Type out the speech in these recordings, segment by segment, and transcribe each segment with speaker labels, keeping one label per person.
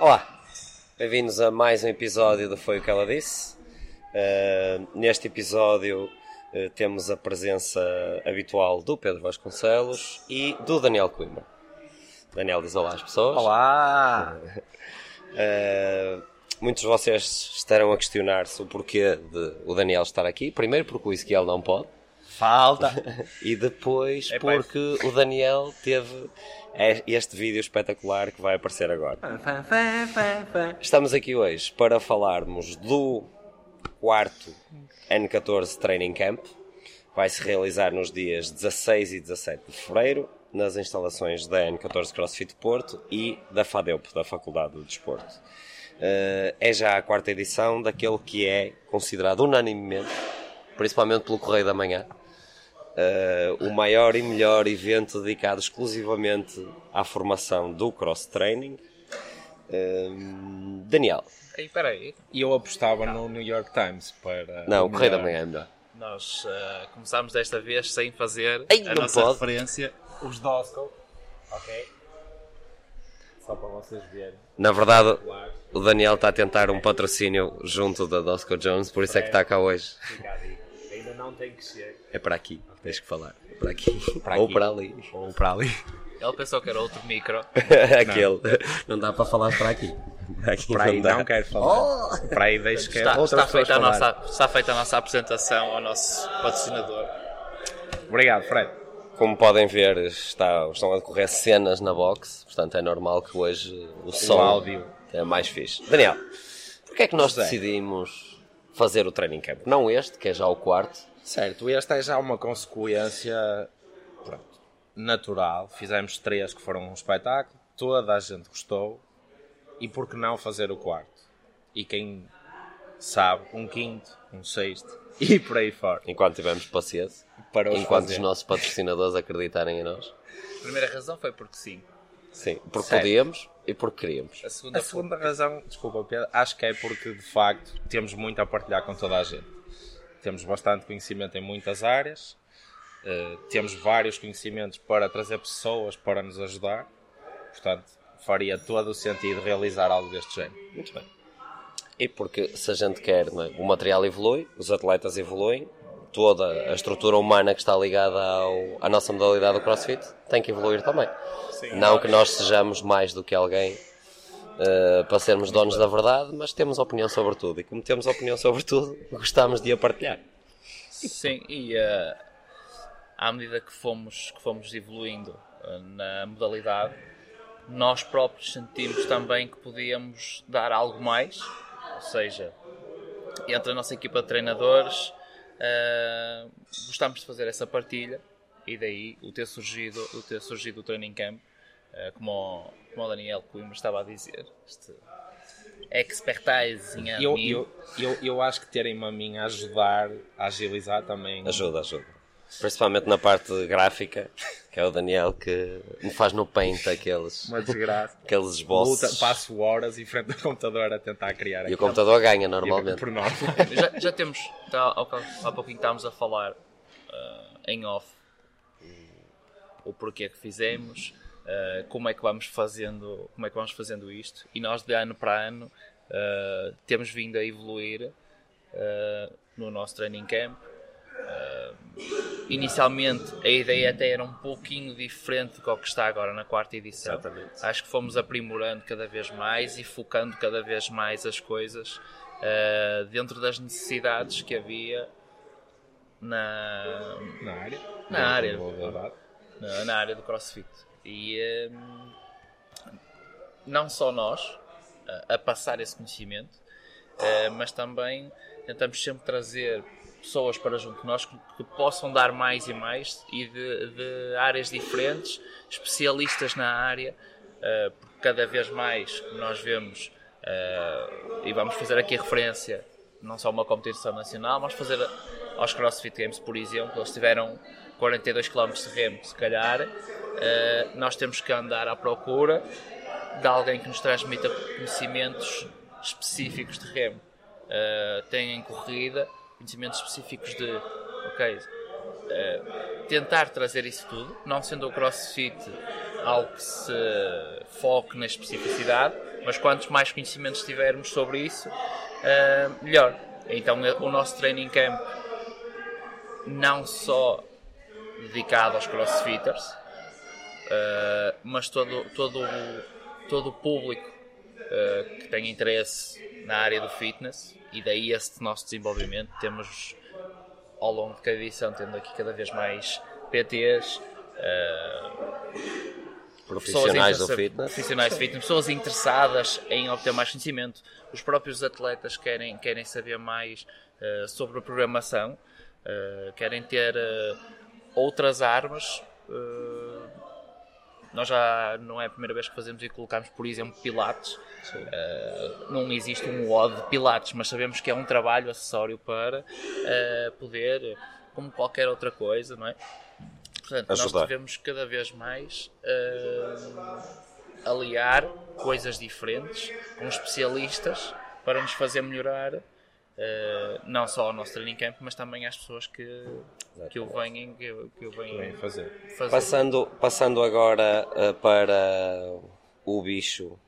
Speaker 1: Olá, bem-vindos a mais um episódio do Foi o que ela disse. Uh, neste episódio uh, temos a presença habitual do Pedro Vasconcelos e do Daniel Coimbra. Daniel diz olá às pessoas.
Speaker 2: Olá!
Speaker 1: Uh, muitos de vocês estarão a questionar-se o porquê de o Daniel estar aqui. Primeiro porque o Ezequiel não pode.
Speaker 2: Falta!
Speaker 1: e depois porque o Daniel teve este vídeo espetacular que vai aparecer agora. Estamos aqui hoje para falarmos do quarto N14 Training Camp. Vai se realizar nos dias 16 e 17 de fevereiro nas instalações da N14 CrossFit Porto e da FADEUP, da Faculdade do Desporto. Uh, é já a quarta edição daquele que é considerado unanimemente, principalmente pelo Correio da Manhã, uh, o maior e melhor evento dedicado exclusivamente à formação do cross-training. Uh, Daniel.
Speaker 3: Ei, peraí.
Speaker 2: E eu apostava no New York Times para.
Speaker 1: Não, o Correio da Manhã é melhor.
Speaker 3: Nós uh, começámos desta vez sem fazer
Speaker 1: Ei,
Speaker 3: a
Speaker 1: não
Speaker 3: nossa
Speaker 1: pode.
Speaker 3: referência.
Speaker 2: Os Dosco. Ok? Só para vocês verem.
Speaker 1: Na verdade, o Daniel está a tentar um patrocínio junto da Dosco Jones, por isso é que está cá hoje.
Speaker 2: Ainda não tem que ser.
Speaker 1: É para aqui, tens que falar. É para aqui.
Speaker 2: Para
Speaker 1: Ou
Speaker 2: aqui.
Speaker 1: para ali.
Speaker 2: Ou para ali.
Speaker 3: Ele pensou que era outro micro.
Speaker 1: Aquele. Não. dá para falar para aqui. Para aqui
Speaker 2: Para aí
Speaker 1: dá.
Speaker 2: não quero falar. Para aí deixo que
Speaker 3: Está,
Speaker 2: outras
Speaker 3: está, feita a nossa, está feita a nossa apresentação ao nosso patrocinador.
Speaker 2: Obrigado, Fred.
Speaker 1: Como podem ver, está, estão a decorrer cenas na box, portanto é normal que hoje o som
Speaker 2: áudio.
Speaker 1: é mais fixe. Daniel, porquê é que nós
Speaker 2: José.
Speaker 1: decidimos fazer o training camp? Não este, que é já o quarto.
Speaker 2: Certo, esta é já uma consequência pronto, natural. Fizemos três que foram um espetáculo, toda a gente gostou. E por que não fazer o quarto? E quem sabe, um quinto, um sexto e por aí fora.
Speaker 1: Enquanto tivermos paciência,
Speaker 2: Para os
Speaker 1: enquanto
Speaker 2: fazer.
Speaker 1: os nossos patrocinadores acreditarem em nós.
Speaker 3: A primeira razão foi porque sim.
Speaker 1: Sim, porque
Speaker 2: Certo.
Speaker 1: podíamos e porque queríamos.
Speaker 3: A segunda
Speaker 2: A segunda razão, desculpa Pedro, acho que é porque de facto temos muito a partilhar com toda a gente. Temos bastante conhecimento em muitas áreas, eh, temos vários conhecimentos para trazer pessoas para nos ajudar, portanto faria todo o sentido realizar algo deste género.
Speaker 1: Muito bem. E porque se a gente quer, é? o material evolui, os atletas evoluem, toda a estrutura humana que está ligada ao, à nossa modalidade do CrossFit tem que evoluir também. Não que nós sejamos mais do que alguém eh, para sermos donos da verdade, mas temos opinião sobre tudo. E como temos opinião sobre tudo, gostamos de a partilhar.
Speaker 3: Sim, e eh, à medida que fomos, que fomos evoluindo eh, na modalidade, nós próprios sentimos também que podíamos dar algo mais, ou seja, entre a nossa equipa de treinadores, eh, gostamos de fazer essa partilha e daí o ter surgido o, ter surgido o Training Camp, como, o, como o Daniel Coimbra estava a dizer, este expertise em
Speaker 2: Eu, eu, eu, eu acho que terem-me a mim a ajudar a agilizar também.
Speaker 1: Ajuda, ajuda. Principalmente na parte gráfica, que é o Daniel que me faz no paint aqueles,
Speaker 2: Uma desgraça.
Speaker 1: aqueles
Speaker 2: Luta,
Speaker 1: esboços.
Speaker 2: passo horas em frente ao computador a tentar criar
Speaker 1: E o
Speaker 2: aquilo.
Speaker 1: computador ganha normalmente.
Speaker 2: Por norma.
Speaker 3: já, já temos, tá, há, há pouquinho estávamos a falar ah, em off o porquê que fizemos, ah, como é que vamos fazendo, como é que vamos fazendo isto e nós de ano para ano ah, temos vindo a evoluir ah, no nosso training camp. Inicialmente a ideia até era um pouquinho diferente do que está agora na quarta edição.
Speaker 1: Exatamente.
Speaker 3: Acho que fomos aprimorando cada vez mais e focando cada vez mais as coisas dentro das necessidades que havia na,
Speaker 2: Na área.
Speaker 3: Na área. Na, na área do CrossFit. E hum, não só nós a, passar esse conhecimento, eh, mas também tentamos sempre trazer pessoas para junto de nós que, que possam dar mais e mais e de, de áreas diferentes, especialistas na área, eh, porque cada vez mais nós vemos, eh, e vamos fazer aqui referência, não só uma competição nacional, mas fazer aos CrossFit Games, por exemplo, eles tiveram 42 km de remo, se calhar, nós temos que andar à procura de alguém que nos transmita conhecimentos específicos de remo. Uh, têm corrida conhecimentos específicos de, ok, uh, tentar trazer isso tudo, não sendo o CrossFit algo que se foque na especificidade, mas quantos mais conhecimentos tivermos sobre isso, uh, melhor. Então o nosso training camp não só dedicado aos crossfitters, uh, mas todo, todo, todo o público uh, que tem interesse na área do fitness e daí esse nosso desenvolvimento. Temos ao longo de cada edição, tendo aqui cada vez mais PTs, uh,
Speaker 1: profissionais do fitness.
Speaker 3: Profissionais do fitness, pessoas interessadas em obter mais conhecimento. Os próprios atletas querem, querem saber mais uh, sobre a programação, uh, querem ter uh, outras armas. Nós já não é a primeira vez que fazemos e colocamos, por exemplo, pilates. não existe um WOD de pilates, mas sabemos que é um trabalho acessório para poder, como qualquer outra coisa, não é? Portanto, Ajudar. nós devemos cada vez mais uh, aliar coisas diferentes com especialistas para nos fazer melhorar uh, não só ao nosso training camp, mas também às pessoas que, que o venham, que, que o venham
Speaker 2: fazer.
Speaker 1: fazer. Passando, passando agora uh, para o bicho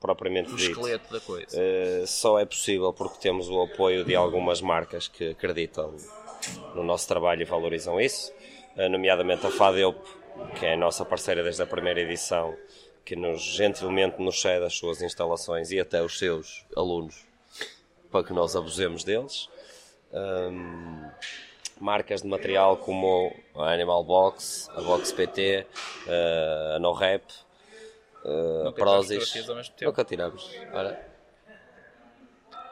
Speaker 1: propriamente
Speaker 3: o
Speaker 1: dito.
Speaker 3: esqueleto da coisa.
Speaker 1: Uh, só é possível porque temos o apoio de algumas marcas que acreditam no nosso trabalho e valorizam isso. Nomeadamente a FADEUP, que é a nossa parceira desde a primeira edição, que nos gentilmente nos cede as suas instalações e até os seus alunos para que nós abusemos deles. Um, marcas de material como a Animal Box, a Box PT, uh, eh, a No Rap, uh, a Prozis. Nunca tiramos. Ora.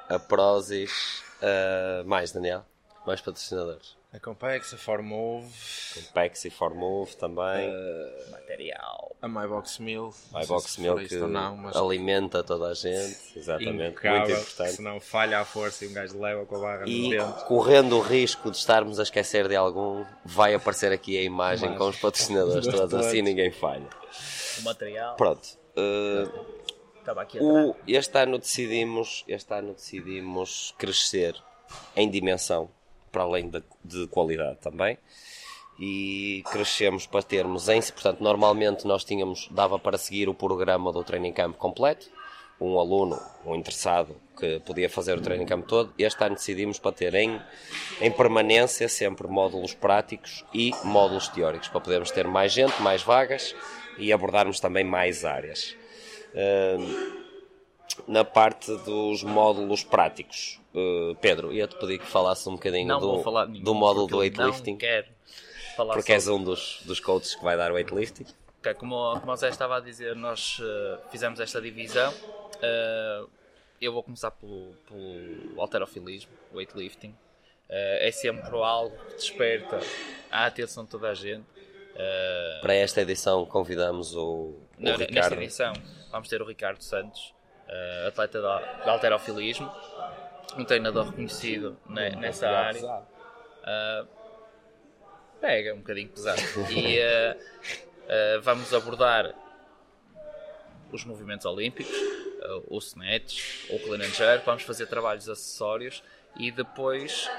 Speaker 1: A Prozis. Uh, mais, Daniel? Mais patrocinadores.
Speaker 2: A Compex, a Formove.
Speaker 1: Compex e Formove também.
Speaker 3: Uh, material.
Speaker 2: A MyBox Mill.
Speaker 1: MyBox Mill que não, mas... alimenta toda a gente. Exatamente. Impecável, muito importante.
Speaker 2: Se não falha a força e um gajo leva com a barra e no dentro.
Speaker 1: correndo o risco de estarmos a esquecer de algum, vai aparecer aqui a imagem mas... com os patrocinadores todos. Assim ninguém falha.
Speaker 3: O material.
Speaker 1: Pronto. Uh, o, este ano decidimos este ano decidimos crescer em dimensão para além de, de qualidade também. E crescemos para termos em portanto, normalmente nós tínhamos, dava para seguir o programa do training camp completo, um aluno, um interessado que podia fazer o training camp todo. Este ano decidimos para ter em, em permanência sempre módulos práticos e módulos teóricos, para podermos ter mais gente, mais vagas e abordarmos também mais áreas. Uh, na parte dos módulos práticos. Uh, Pedro, ia-te pedir que falasse um bocadinho
Speaker 3: não
Speaker 1: do,
Speaker 3: nenhum,
Speaker 1: do módulo do weightlifting.
Speaker 3: Não quero
Speaker 1: falar Porque és um dos, dos coaches que vai dar weightlifting.
Speaker 3: Okay, como, como o Zé estava a dizer, nós uh, fizemos esta divisão. Uh, eu vou começar pelo, pelo alterofilismo, weightlifting. é sempre algo que desperta a atenção de toda a gente.
Speaker 1: Para esta edição convidamos o, o não, Ricardo. Nesta
Speaker 3: edição vamos ter o Ricardo Santos, atleta de, de alterofilismo, um treinador reconhecido ne, nessa área. Uh, pega um bocadinho pesado. E uh, vamos abordar os movimentos olímpicos, o snatch, o clean and jerk, vamos fazer trabalhos acessórios e depois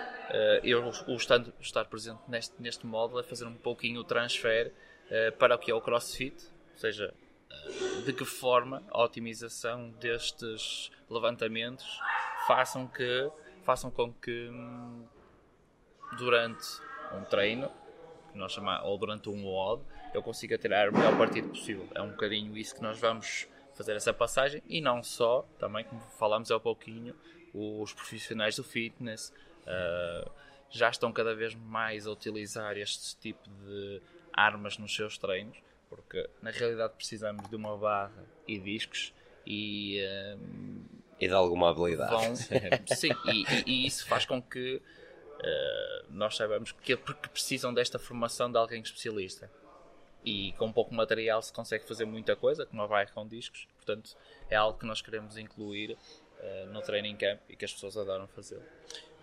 Speaker 3: eu o estando, estar presente neste, neste módulo é fazer um pouquinho o transfer para o que é o crossfit, ou seja, de que forma a otimização destes levantamentos façam que façam com que hum, durante um treino que nós chamamos, ou durante um WOD eu consiga tirar o melhor partido possível. É um bocadinho isso que nós vamos fazer essa passagem e não só, também como falamos há pouquinho, os profissionais do fitness uh, já estão cada vez mais a utilizar este tipo de armas nos seus treinos porque na realidade precisamos de uma barra e discos e. Um,
Speaker 1: e de alguma habilidade.
Speaker 3: Vão, sim, e, e, isso faz com que uh, nós saibamos que, porque precisam desta formação de alguém especialista. E com pouco material se consegue fazer muita coisa, que não vai com discos. Portanto, é algo que nós queremos incluir uh, no training camp e que as pessoas adoram fazer.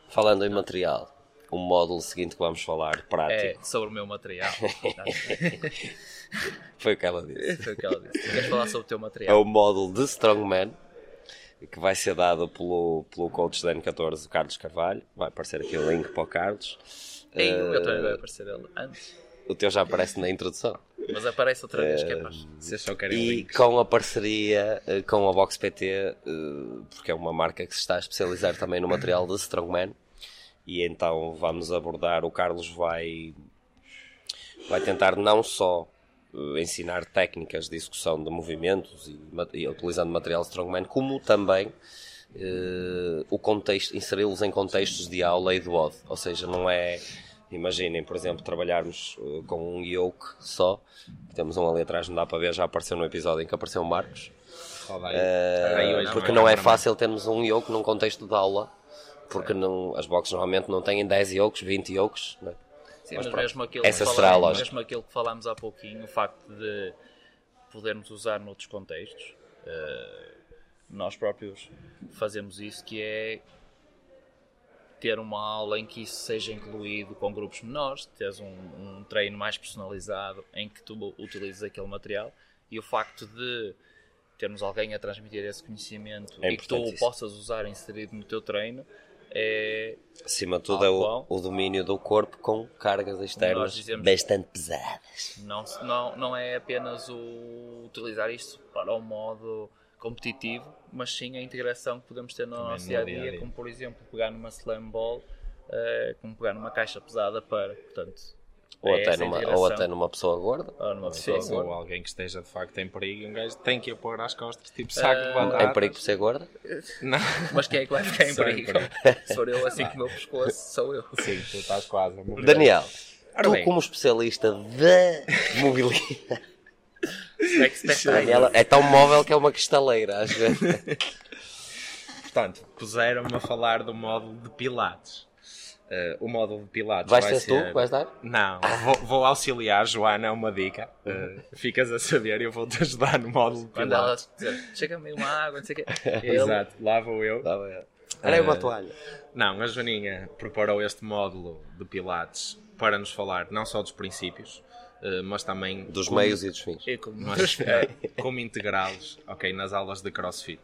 Speaker 1: Falando em material, o módulo seguinte que vamos falar, prático.
Speaker 3: É sobre o meu material.
Speaker 1: Foi o que ela disse.
Speaker 3: Foi o que ela disse. Queres falar sobre o teu material?
Speaker 1: É o módulo de Strongman, que vai ser dado pelo, pelo coach da N14, o Carlos Carvalho. Vai aparecer aqui o link para o Carlos.
Speaker 3: Ei, uh, o meu também vai aparecer ele antes.
Speaker 1: O teu já aparece na introdução.
Speaker 3: Mas aparece outra vez que é para.
Speaker 2: Vocês só querem
Speaker 1: E
Speaker 2: links.
Speaker 1: com a parceria eh, com a Box PT, eh, porque é uma marca que se está a especializar também no material de Strongman, e então vamos abordar, o Carlos vai, vai tentar não só eh, ensinar técnicas de execução de movimentos e, e utilizando material Strongman, como também eh, o contexto, inseri-los em contextos de aula e de WOD. Ou seja, não é. Imaginem, por exemplo, trabalharmos eh, com um yoke só. Temos um ali atrás, não dá para ver, já apareceu no episódio em que apareceu o Marcos.
Speaker 2: Aí hoje
Speaker 1: porque não é
Speaker 2: para
Speaker 1: fácil termos um yoke num contexto de aula. Porque não, as boxes normalmente não têm 10 yokes, 20 yokes. Né?
Speaker 3: Sim,
Speaker 1: Mas
Speaker 3: mas, mesmo, aquilo
Speaker 1: Essa
Speaker 3: que
Speaker 1: será a
Speaker 3: falámos,
Speaker 1: lógica.
Speaker 3: mesmo aquilo que falámos há pouquinho, o facto de podermos usar noutros contextos, eh, nós próprios fazemos isso, que é ter uma aula em que isso seja incluído com grupos menores, teres um, um treino mais personalizado em que tu utilizes aquele material e o facto de termos alguém a transmitir esse conhecimento
Speaker 1: É
Speaker 3: e que tu o possas usar inserido no teu treino é
Speaker 1: Acima de tudo é o, o domínio do corpo com cargas externas
Speaker 3: dizemos-
Speaker 1: bastante pesadas.
Speaker 3: Não, não, não é apenas o utilizar isto para o modo competitivo, mas sim a integração que podemos ter no
Speaker 2: Também
Speaker 3: nosso
Speaker 2: no
Speaker 3: dia a
Speaker 2: dia
Speaker 3: dia, como por exemplo pegar numa slam ball, eh, como pegar numa caixa pesada para, portanto,
Speaker 1: Ou,
Speaker 3: é
Speaker 1: até numa, ou até numa pessoa gorda.
Speaker 3: Ou numa
Speaker 2: Sim,
Speaker 3: pessoa
Speaker 2: ou
Speaker 3: gorda.
Speaker 2: alguém que esteja de facto em perigo e um gajo tem que a pôr às costas, tipo saco de
Speaker 3: Ah,
Speaker 2: batatas.
Speaker 1: Em perigo por ser gorda.
Speaker 2: Não.
Speaker 3: Mas quem é que vai ficar em perigo? For eu assim com o meu pescoço, sou eu.
Speaker 2: Sim, tu estás quase a morrer.
Speaker 1: Daniel, tu
Speaker 2: bem.
Speaker 1: como especialista da mobilidade. É tão móvel que é uma cristaleira, às vezes.
Speaker 2: Portanto, puseram-me a falar do módulo de Pilates. Eh, o módulo de Pilates
Speaker 1: Vais
Speaker 2: vai
Speaker 1: ser tu que vais dar?
Speaker 2: Não, vou, vou auxiliar, Joana, é uma dica. Eh, ficas a saber, eu vou-te ajudar no módulo de Pilates.
Speaker 3: chega-me uma água, não sei o quê. Ele,
Speaker 2: Exato, lá vou eu.
Speaker 1: Tá bem. Era aí uma
Speaker 2: Eh,
Speaker 1: toalha.
Speaker 2: Não, a Joaninha preparou este módulo de Pilates para nos falar não só dos princípios, eh, mas também
Speaker 1: Dos
Speaker 2: como-
Speaker 1: meios e dos fins.
Speaker 3: eu como
Speaker 2: mas, eh, como integrá-los ok, nas aulas de CrossFit.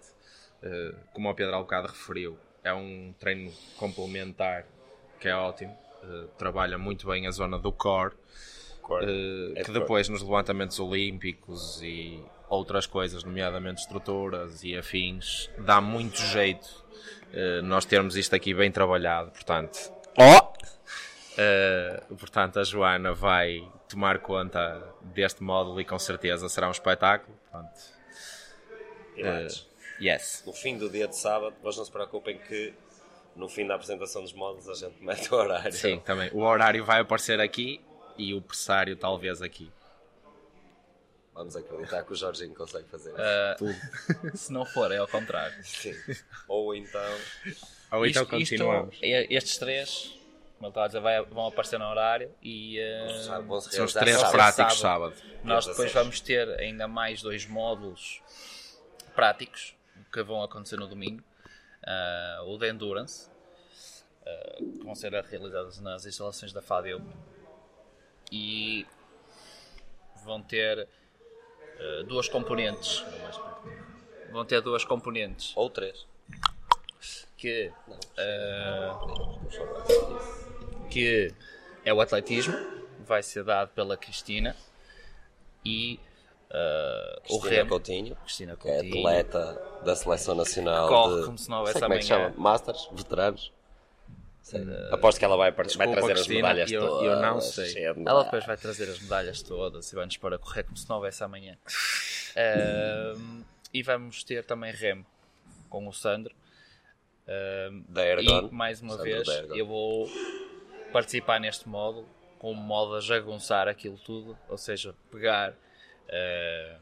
Speaker 2: Eh, como o Pedro há bocado referiu, é um treino complementar que é ótimo. Eh, trabalha muito bem a zona do core, eh,
Speaker 1: É
Speaker 2: que
Speaker 1: core.
Speaker 2: depois nos levantamentos olímpicos e outras coisas, nomeadamente estruturas e afins, dá muito jeito eh, nós termos isto aqui bem trabalhado. Portanto! Uh, portanto, a Joana vai tomar conta deste módulo e com certeza será um espetáculo. Portanto, yes.
Speaker 1: No fim do dia de sábado, mas não se preocupem que no fim da apresentação dos módulos a gente mete o horário.
Speaker 2: Sim, também. O horário vai aparecer aqui e o pressário talvez aqui.
Speaker 1: Vamos acreditar que o Jorginho consegue fazer isso.
Speaker 3: Ah,
Speaker 2: Tudo.
Speaker 3: se não for, é ao contrário.
Speaker 1: Sim. Ou então.
Speaker 2: Ou então
Speaker 3: Isto-
Speaker 2: continuamos.
Speaker 3: isto- e- estes três, como a dizer, vai- vão aparecer no horário e
Speaker 1: se
Speaker 2: São os três
Speaker 1: sábado.
Speaker 2: práticos
Speaker 3: sábado.
Speaker 2: sábado.
Speaker 3: nós depois
Speaker 1: 16.
Speaker 3: vamos ter ainda mais dois módulos práticos que vão acontecer no domingo. Ah, o de Endurance, ah, que vão ser realizados nas instalações da FADEU e vão ter ah, duas componentes. Vão ter duas componentes
Speaker 1: Ou três.
Speaker 3: que, que é o atletismo, vai ser dado pela Cristina e ah, o remo.
Speaker 1: Coutinho,
Speaker 3: Cristina
Speaker 1: que é
Speaker 3: Coutinho.
Speaker 1: atleta da Seleção Nacional
Speaker 3: Corre
Speaker 1: de...
Speaker 3: como se não houvesse
Speaker 1: como é que
Speaker 3: amanhã.
Speaker 1: chama? Masters? Veteranos? Sei. Aposto que ela vai, vai trazer as
Speaker 2: Cristina,
Speaker 1: medalhas
Speaker 2: eu-
Speaker 1: todas.
Speaker 2: eu não sei.
Speaker 3: Ela depois vai trazer as medalhas todas e vai-nos pôr a correr como se não houvesse amanhã. Ahm, e vamos ter também remo com o Sandro.
Speaker 1: Ergon.
Speaker 3: e mais uma
Speaker 1: Sandro
Speaker 3: vez eu vou participar neste módulo com o modo a jagunçar aquilo tudo, ou seja, pegar ah,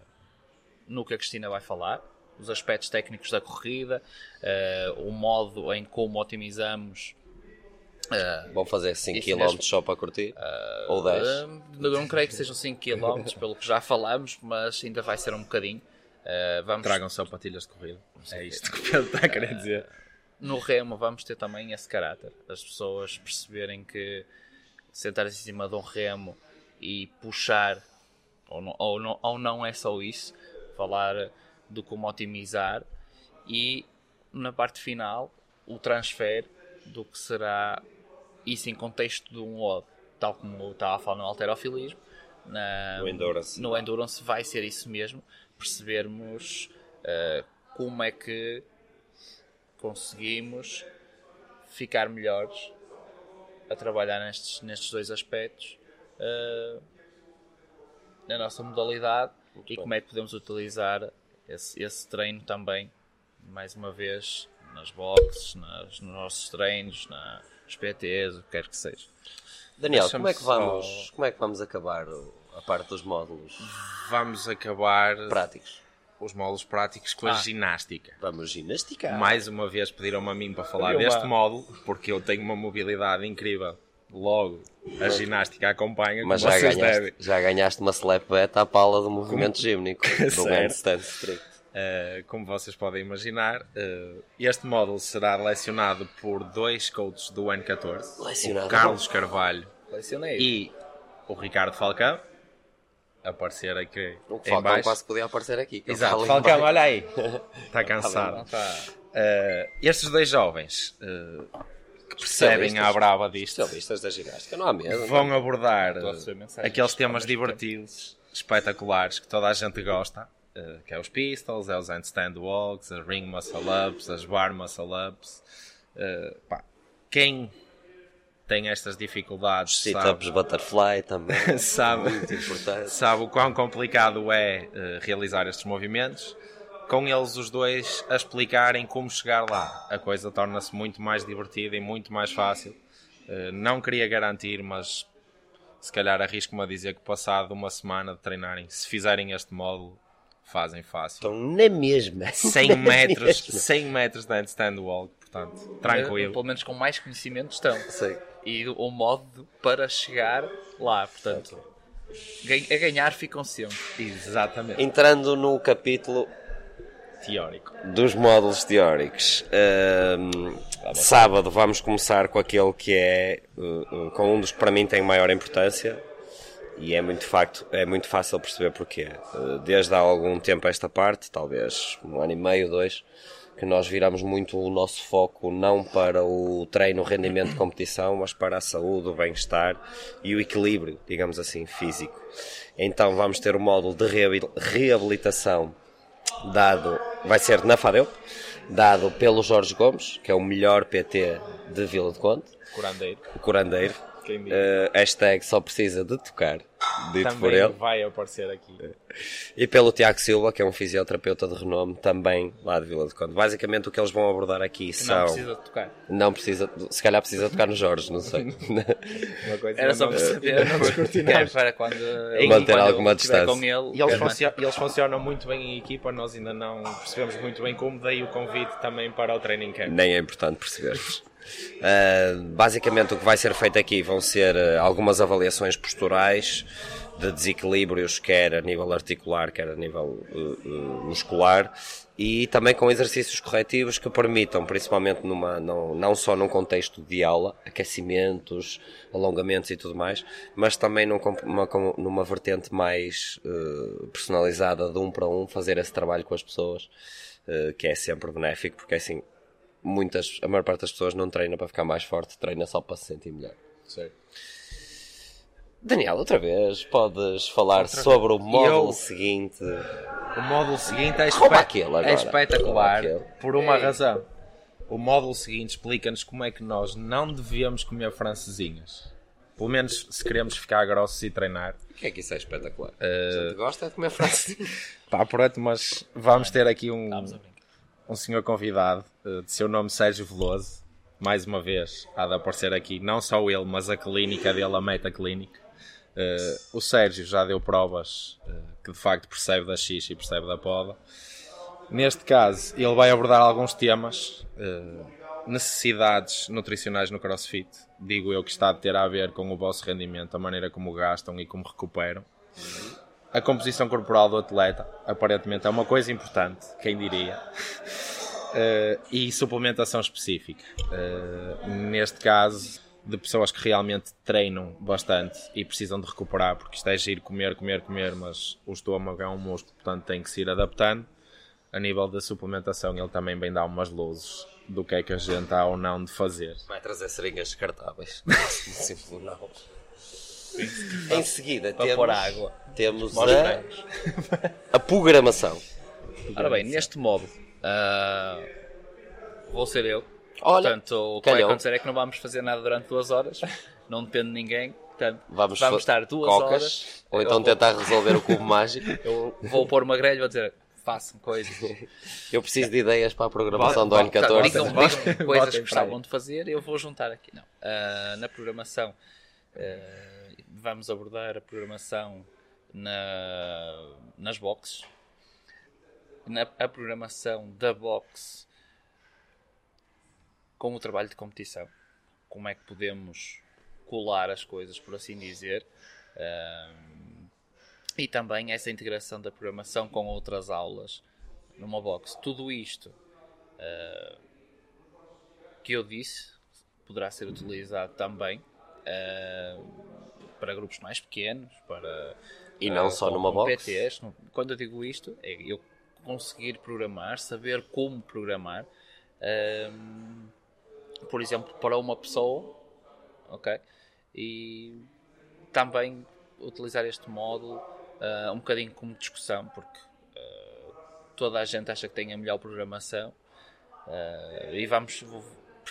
Speaker 3: no que a Cristina vai falar, os aspectos técnicos da corrida, ah, o modo em como otimizamos ah,
Speaker 1: Vão fazer 5
Speaker 3: Isso
Speaker 1: km
Speaker 3: mesmo.
Speaker 1: só para curtir? Ou 10?
Speaker 3: Hum, eu não creio que sejam 5 km, pelo que já falamos, mas ainda vai ser um bocadinho. Uh, vamos,
Speaker 2: Tragam sapatilhas de corrida. É isto que o Pedro está a querer dizer.
Speaker 3: no remo vamos ter também esse caráter. As pessoas perceberem que sentar-se em cima de um remo e puxar, ou não, ou, não, ou não é só isso, falar do como otimizar e na parte final o transfer do que será isso em contexto de um odd, tal como estava a falar no alterofilismo, na,
Speaker 1: No Endurance.
Speaker 3: no Endurance vai ser isso mesmo, percebermos uh, como é que conseguimos ficar melhores a trabalhar nestes, nestes dois aspectos uh, na nossa modalidade e como é que podemos utilizar esse, esse treino também, mais uma vez, nas boxes, nas, nos nossos treinos, na, nos PTs, o que quer que seja.
Speaker 1: Daniel, como é, que
Speaker 2: só-
Speaker 1: vamos, como é que vamos acabar a parte dos módulos
Speaker 2: Vamos acabar
Speaker 1: práticos?
Speaker 2: os módulos práticos com a
Speaker 3: Ah.
Speaker 2: ginástica.
Speaker 1: Vamos ginástica.
Speaker 2: Mais uma vez pediram-me a mim para falar deste módulo, porque eu tenho uma mobilidade incrível. Logo, a ginástica acompanha,
Speaker 1: Mas já ganhaste,
Speaker 2: devem.
Speaker 1: já ganhaste uma slap beta à pala do movimento gímnico, do handstand strict.
Speaker 2: Uh, como vocês podem imaginar, uh, este módulo será lecionado por dois coaches do N14,
Speaker 1: Lecionado.
Speaker 2: o Carlos Carvalho
Speaker 3: Lecionei.
Speaker 2: e o Ricardo Falcão, aparecer aqui
Speaker 1: O
Speaker 2: em
Speaker 1: Falcão
Speaker 2: baixo.
Speaker 1: quase podia aparecer aqui.
Speaker 2: Exato, Falcão, olha aí, está cansado.
Speaker 3: Não tá.
Speaker 2: Uh, estes dois jovens uh, que percebem à brava disto
Speaker 1: Especialistas da ginástica, não há medo.
Speaker 2: vão abordar
Speaker 3: Estou a
Speaker 2: uh,
Speaker 3: receber mensagens
Speaker 2: aqueles temas divertidos, espetaculares, que toda a gente gosta, uh, que é os pistols, é os handstand walks, as ring muscle ups, as bar muscle ups. Uh, pá, quem tem estas dificuldades
Speaker 1: Sit-ups butterfly também.
Speaker 2: sabe,
Speaker 1: Muito importante.
Speaker 2: sabe o quão complicado é uh, realizar estes movimentos. Com eles os dois a explicarem como chegar lá, a coisa torna-se muito mais divertida e muito mais fácil. Uh, não queria garantir, mas se calhar arrisco-me a dizer que passado uma semana de treinarem, se fizerem este módulo, fazem fácil.
Speaker 1: Estão na mesma.
Speaker 2: 100 metros, 100 metros de handstand walk, portanto, tranquilo.
Speaker 3: Pelo menos com mais conhecimento estão.
Speaker 1: Sei.
Speaker 3: E o modo para chegar lá, portanto, a ganhar ficam sempre.
Speaker 2: Exatamente.
Speaker 1: Entrando no capítulo
Speaker 2: Teórico.
Speaker 1: dos módulos teóricos. Ahm, sábado vamos começar com aquele que é uh, uh, com um dos que para mim tem maior importância e é muito facto, é muito fácil perceber porquê. Uh, desde há algum tempo a esta parte, talvez um ano e meio, dois, que nós viramos muito o nosso foco não para o treino, rendimento competição, mas para a saúde, o bem-estar e o equilíbrio, digamos assim, físico. Então vamos ter o módulo de reabil- reabilitação dado, vai ser na Fadeu, dado pelo Jorge Gomes, que é o melhor PT de Vila de Conde,
Speaker 2: Curandeiro.
Speaker 1: o curandeiro. Eh, hashtag só precisa de tocar, dito por
Speaker 2: Também
Speaker 1: ele.
Speaker 2: vai aparecer aqui.
Speaker 1: E pelo Tiago Silva, que é um fisioterapeuta de renome, também lá de Vila de Conde. Basicamente o que eles vão abordar aqui
Speaker 3: Que
Speaker 1: são.
Speaker 3: não precisa de tocar.
Speaker 1: Não precisa, se calhar precisa tocar no Jorge, não sei.
Speaker 2: Uma coisa
Speaker 3: Era só
Speaker 2: não-
Speaker 3: para saber.
Speaker 2: não descortinamos.
Speaker 3: Que é para quando,
Speaker 1: Manter
Speaker 3: quando
Speaker 1: alguma distância.
Speaker 3: com ele.
Speaker 2: E eles, funcio- eles funcionam muito bem em equipa, nós ainda não percebemos muito bem como, daí o convite também para o training camp.
Speaker 1: Nem é importante percebermos. Uh, basicamente, o que vai ser feito aqui vão ser uh, algumas avaliações posturais de desequilíbrios, quer a nível articular, quer a nível uh, muscular, e também com exercícios corretivos que permitam, principalmente numa, não, não só num contexto de aula, aquecimentos, alongamentos e tudo mais, mas também num, numa, numa vertente mais uh, personalizada, de um para um, fazer esse trabalho com as pessoas, uh, que é sempre benéfico, porque assim muitas, a maior parte das pessoas não treina para ficar mais forte, treina só para se sentir melhor.
Speaker 2: Certo.
Speaker 1: Daniel, outra vez, podes falar sobre o módulo
Speaker 2: eu-
Speaker 1: seguinte.
Speaker 2: O módulo seguinte é, é espetacular por uma razão. O módulo seguinte explica-nos como é que nós não devemos comer francesinhas. Pelo menos se queremos ficar grossos e treinar.
Speaker 1: O que é que isso é espetacular? A gente gosta de comer francesinha.
Speaker 2: Pá, pronto, mas vamos ter aqui um,
Speaker 3: brincar.
Speaker 2: Um senhor convidado, eh, de seu nome Sérgio Veloso. Mais uma vez, há de aparecer aqui, não só ele, mas a clínica dele, a Meta Clinic. Eh, o Sérgio já deu provas eh, que de facto percebe da xixa e percebe da poda. Neste caso, ele vai abordar alguns temas, necessidades nutricionais no CrossFit. Digo eu que está a ter a ver com o vosso rendimento, a maneira como gastam e como recuperam. A composição corporal do atleta, aparentemente, é uma coisa importante, quem diria. Eh, e suplementação específica. Eh, neste caso, de pessoas que realmente treinam bastante e precisam de recuperar, porque isto é giro comer, comer, comer, mas o estômago é um músculo, portanto tem que se ir adaptando. A nível da suplementação, ele também vem dar umas luzes do que é que a gente há ou não de fazer.
Speaker 1: Vai trazer seringas descartáveis. Sim, não. Em seguida temos,
Speaker 3: pôr água.
Speaker 1: temos a, a programação.
Speaker 3: Ora bem, neste modo, ah, vou ser eu.
Speaker 1: Olha,
Speaker 3: Portanto, o que vai
Speaker 1: calhou.
Speaker 3: acontecer é que não vamos fazer nada durante duas horas. Não depende de ninguém. Portanto,
Speaker 1: Vamos,
Speaker 3: vamos, estar duas
Speaker 1: cocas,
Speaker 3: horas.
Speaker 1: ou então
Speaker 3: Eu-
Speaker 1: tentar resolver o cubo mágico.
Speaker 3: Eu vou pôr uma grelha e vou dizer façam coisas.
Speaker 1: Eu preciso de ideias para a programação do
Speaker 2: Bota-
Speaker 1: ano
Speaker 3: Tá,
Speaker 1: 14.
Speaker 3: digam, digam
Speaker 2: Botem
Speaker 3: coisas que gostavam de fazer eu vou juntar aqui. Não. Ah, na programação, ah, vamos abordar a programação na, nas boxes. Na, a programação da box com o trabalho de competição. Como é que podemos colar as coisas, por assim dizer. Ah, e também essa integração da programação com outras aulas numa box. Tudo isto uh, que eu disse poderá ser utilizado também uh, para grupos mais pequenos, para
Speaker 1: E não
Speaker 3: uh,
Speaker 1: só
Speaker 3: com-
Speaker 1: numa
Speaker 3: com
Speaker 1: box.
Speaker 3: PTs. Quando eu digo isto, é eu conseguir programar, saber como programar. um, por exemplo, para uma pessoa, ok? E também utilizar este módulo uh, um bocadinho como discussão, porque uh, toda a gente acha que tem a melhor programação uh, e vamos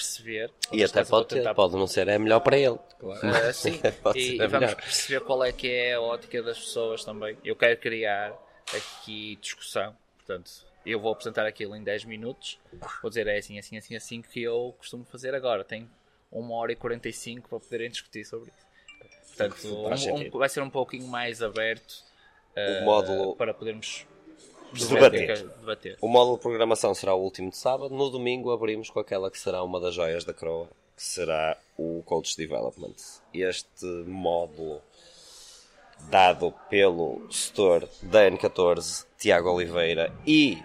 Speaker 3: perceber.
Speaker 1: E até pode,
Speaker 3: tentar-
Speaker 1: pode não ser, é melhor para ele.
Speaker 3: Uh, sim,
Speaker 1: Pode
Speaker 3: e,
Speaker 1: ser
Speaker 3: e vamos perceber qual é que é a ótica das pessoas também. Eu quero criar aqui discussão, portanto, eu vou apresentar aquilo em 10 minutos, vou dizer é assim, assim, assim, assim que eu costumo fazer agora. Tenho 1 hora e 45 para poderem discutir sobre isso. Portanto, um- um- vai ser um pouquinho mais aberto uh,
Speaker 1: módulo-
Speaker 3: para podermos
Speaker 1: Debater.
Speaker 3: debater.
Speaker 1: O módulo de programação será o último de sábado. No domingo abrimos com aquela que será uma das joias da coroa, que será o Coach Development. Este módulo dado pelo setor da N14, Tiago Oliveira, e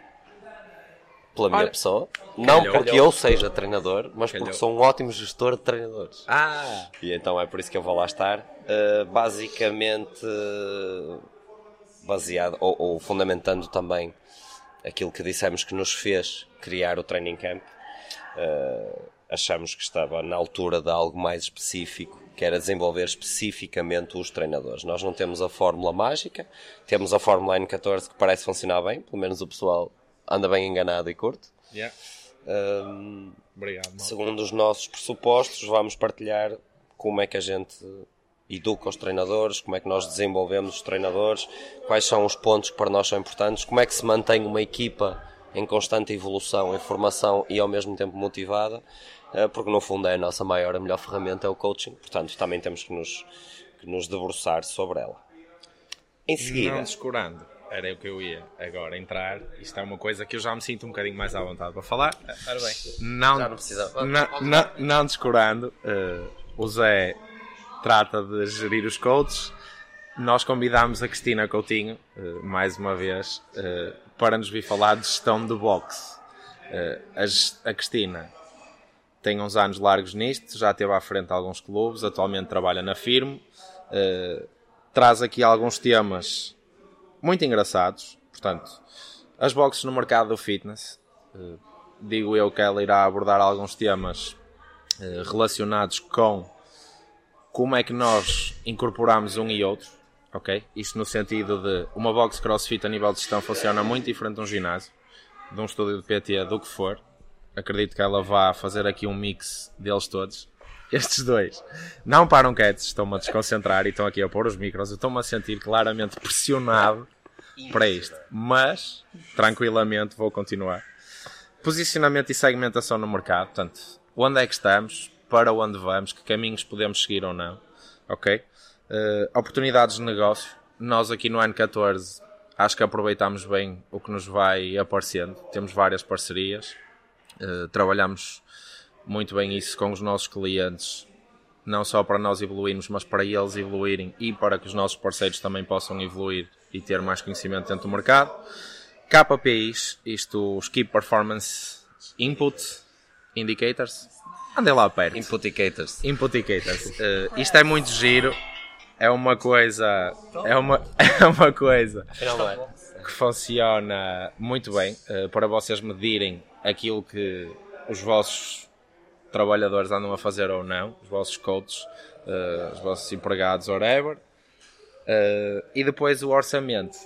Speaker 1: pela minha
Speaker 2: Olha,
Speaker 1: pessoa. Não
Speaker 2: calhou.
Speaker 1: porque eu seja treinador, mas
Speaker 2: Calhou.
Speaker 1: porque sou um ótimo gestor de treinadores.
Speaker 2: Ah!
Speaker 1: E então é por isso que eu vou lá estar. Uh, basicamente, uh, baseado ou, ou fundamentando também aquilo que dissemos que nos fez criar o Training Camp, uh, achamos que estava na altura de algo mais específico, que era desenvolver especificamente os treinadores. Nós não temos a fórmula mágica, temos a fórmula N14 que parece funcionar bem, pelo menos o pessoal anda bem enganado e curte.
Speaker 2: Yeah.
Speaker 1: Um,
Speaker 2: Obrigado, mal.
Speaker 1: segundo os nossos pressupostos, vamos partilhar como é que a gente educa os treinadores, como é que nós desenvolvemos os treinadores, quais são os pontos que para nós são importantes, como é que se mantém uma equipa em constante evolução, em formação e ao mesmo tempo motivada, eh, porque no fundo é a nossa maior, a melhor ferramenta é o coaching, portanto também temos que nos, que nos debruçar sobre ela. Em seguida,
Speaker 2: Não descurando, era o que eu ia agora entrar. Isto é uma coisa que eu já me sinto um bocadinho mais à vontade para falar.
Speaker 3: Ora bem,
Speaker 2: Não,
Speaker 1: Já não precisava.
Speaker 2: Não, não, não descurando, eh, o Zé trata de gerir os coaches. Nós convidámos a Cristina Coutinho, eh, mais uma vez, eh, para nos vir falar de gestão de boxe. Eh, a, Cristina tem uns anos largos nisto, já esteve à frente alguns clubes, atualmente trabalha na Firme, eh, traz aqui alguns temas muito engraçados. Portanto, as boxes no mercado do fitness, digo eu que ela irá abordar alguns temas relacionados com como é que nós incorporamos um e outro, ok? Isto no sentido de uma box crossfit a nível de gestão funciona muito diferente de um ginásio, de um estúdio de PT, do que for. Acredito que ela vá fazer aqui um mix deles todos. Estes dois não param quietos, estão-me a desconcentrar e estão aqui a pôr os micros. Eu estou-me a sentir claramente pressionado para isto, mas tranquilamente vou continuar. Posicionamento e segmentação no mercado, portanto, onde é que estamos, para onde vamos, que caminhos podemos seguir ou não, ok? Eh, oportunidades de negócio, nós aqui no N14 acho que aproveitamos bem o que nos vai aparecendo, temos várias parcerias, eh, trabalhamos muito bem isso com os nossos clientes, não só para nós evoluirmos, mas para eles evoluírem e para que os nossos parceiros também possam evoluir e ter mais conhecimento dentro do mercado. KPIs, isto os Key Performance Input Indicators. Andei lá perto.
Speaker 1: Input indicators.
Speaker 2: Input Indicators. Eh, isto é muito giro. É uma coisa. É uma, é uma coisa que funciona muito bem eh, para vocês medirem aquilo que os vossos trabalhadores andam a fazer ou não, os vossos coaches, uh, os vossos empregados, whatever. Uh, e depois o orçamento,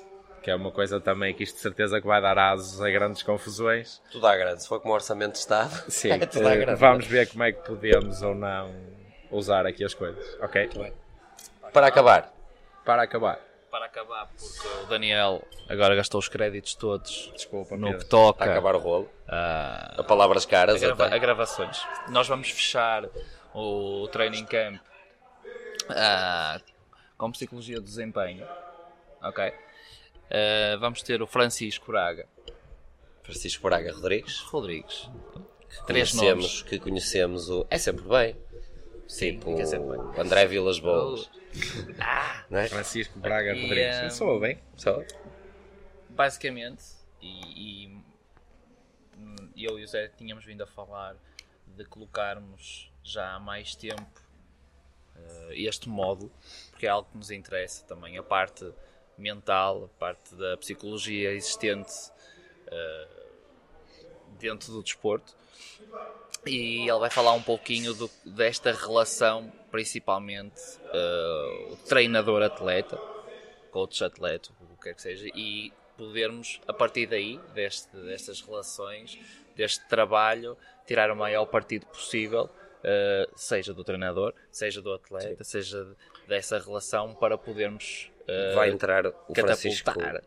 Speaker 2: que é uma coisa também que isto de certeza que vai dar asos a grandes confusões.
Speaker 1: Tudo à grande, se for como orçamento de Estado,
Speaker 2: Sim, é tudo à grande. vamos ver como é que podemos ou não usar aqui as coisas, ok?
Speaker 1: Para acabar.
Speaker 2: Para acabar.
Speaker 3: Para acabar, porque o Daniel agora gastou os créditos todos
Speaker 2: Desculpa,
Speaker 3: no
Speaker 2: Pedro.
Speaker 3: que toca
Speaker 1: Para acabar o rolo.
Speaker 3: a,
Speaker 1: A palavras caras.
Speaker 3: a grava-
Speaker 1: até.
Speaker 3: a gravações. Nós vamos fechar o training camp ah, com psicologia do desempenho. Ok? Ah, vamos ter o Francisco Braga
Speaker 1: Francisco Braga Rodrigues.
Speaker 3: Rodrigues. Três
Speaker 1: conhecemos,
Speaker 3: nomes.
Speaker 1: que conhecemos o. É sempre bem.
Speaker 3: Sim,
Speaker 1: tipo,
Speaker 3: fica sempre bem.
Speaker 1: o André Vilas Boas. Não é?
Speaker 2: Francisco Braga
Speaker 3: E,
Speaker 2: Rodrigues.
Speaker 3: eh,
Speaker 2: Soa bem.
Speaker 1: Só.
Speaker 3: basicamente, e, e, eu e o Zé tínhamos vindo a falar de colocarmos já há mais tempo eh, este módulo, porque é algo que nos interessa também, a parte mental, a parte da psicologia existente eh, dentro do desporto. E ele vai falar um pouquinho do- desta relação, principalmente eh, o treinador-atleta, coach-atleta, o que quer que seja, e podermos, a partir daí, deste, destas relações, deste trabalho, tirar o maior partido possível, eh, seja do treinador, seja do atleta, seja dessa relação, para podermos
Speaker 1: Vai entrar o Francisco.
Speaker 3: catapultar,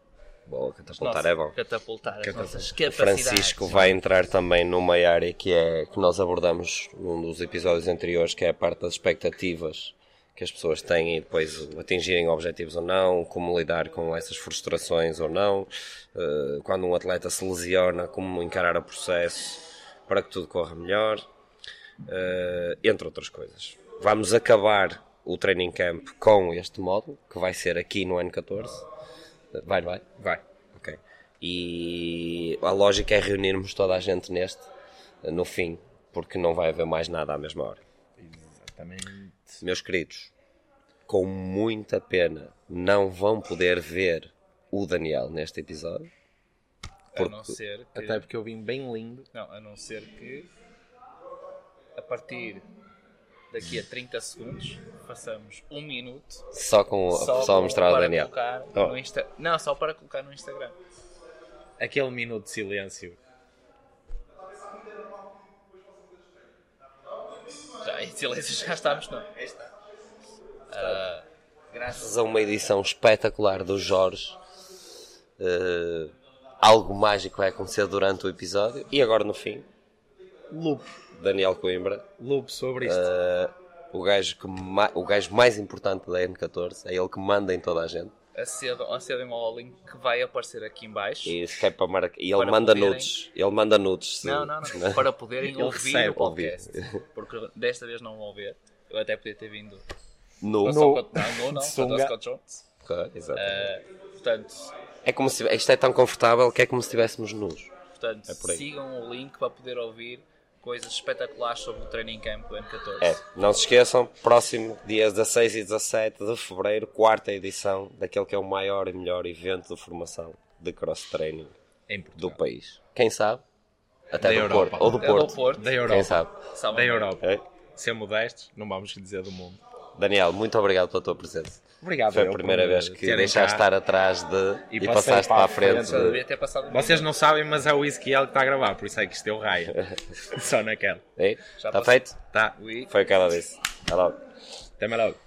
Speaker 1: Boa, catapultar
Speaker 3: nossa-
Speaker 1: é bom.
Speaker 3: catapultar as nossas
Speaker 1: O
Speaker 3: capacidades.
Speaker 1: Francisco vai entrar também numa área que é que nós abordamos num dos episódios anteriores, que é a parte das expectativas que as pessoas têm e depois atingirem objetivos ou não, como lidar com essas frustrações ou não, eh, quando um atleta se lesiona, como encarar o processo para que tudo corra melhor, eh, entre outras coisas. Vamos acabar o training camp com este módulo, que vai ser aqui no N14. Vai, vai?
Speaker 2: Vai.
Speaker 1: Ok. E a lógica é reunirmos toda a gente neste no fim, porque não vai haver mais nada à mesma hora.
Speaker 2: Exatamente.
Speaker 1: Meus queridos, com muita pena, não vão poder ver o Daniel neste episódio.
Speaker 3: A não ser que...
Speaker 2: Até porque eu vim bem lindo.
Speaker 3: Não, a não ser que a partir daqui a 30 segundos façamos um minuto
Speaker 1: Só com só,
Speaker 3: só,
Speaker 1: a mostrar
Speaker 3: para
Speaker 1: Daniel.
Speaker 3: colocar
Speaker 1: Oh.
Speaker 3: no Insta... Não, só para colocar no Instagram.
Speaker 2: Aquele minuto de silêncio.
Speaker 3: Já, em silêncio já estamos, não. Ah,
Speaker 1: Graças a uma edição espetacular do Jorge, eh, algo mágico vai acontecer durante o episódio. E agora no fim,
Speaker 2: Loop.
Speaker 1: Daniel Coimbra,
Speaker 2: Loop sobre isto.
Speaker 1: eh, o, gajo que ma- o gajo mais importante da N14, é ele que manda em toda a gente.
Speaker 3: acedam, acedem ao link que vai aparecer aqui em baixo.
Speaker 1: E, é para marcar- e ele
Speaker 3: Para
Speaker 1: manda
Speaker 3: poderem-
Speaker 1: nudes. Ele manda nudes. se-
Speaker 3: Não, não, não. Para poderem
Speaker 2: Ele
Speaker 3: ouvir o podcast. Porque desta vez não vão ver. Eu até podia ter vindo. Só com- não, não, não, dois colchões.
Speaker 1: Ok, exato.
Speaker 3: Ah, portanto,
Speaker 1: É como se isto é tão confortável que é como se estivéssemos nus.
Speaker 3: portanto
Speaker 1: É
Speaker 3: sigam o link para poder ouvir coisas espetaculares sobre o training camp do N14.
Speaker 1: É, não se esqueçam, próximo dia 16 e 17 de fevereiro, quarta edição daquele que é o maior e melhor evento de formação de cross training do país. Quem sabe? Até
Speaker 2: Da
Speaker 1: do
Speaker 2: Europa.
Speaker 1: Porto. Ou do
Speaker 3: É
Speaker 1: Porto.
Speaker 3: do Porto.
Speaker 2: Da
Speaker 1: Quem
Speaker 2: Europa.
Speaker 1: sabe?
Speaker 3: Salva
Speaker 2: Da Europa.
Speaker 1: É?
Speaker 2: Ser modestos, não vamos dizer do mundo.
Speaker 1: Daniel, muito obrigado pela tua presença.
Speaker 2: Obrigado.
Speaker 1: Foi a primeira
Speaker 2: por
Speaker 1: vez que deixaste
Speaker 2: cá.
Speaker 1: estar atrás de
Speaker 2: E
Speaker 1: e, passaste
Speaker 2: para
Speaker 1: para
Speaker 2: a
Speaker 1: frente.
Speaker 2: frente, Vocês não sabem, mas é o Ezequiel que está a gravar, por isso é que isto deu raio. Só naquela.
Speaker 1: Ei,
Speaker 3: Já
Speaker 1: Está feito?
Speaker 2: Tá.
Speaker 3: Oui.
Speaker 1: Foi o que ela disse. Até logo.
Speaker 2: Até mais logo.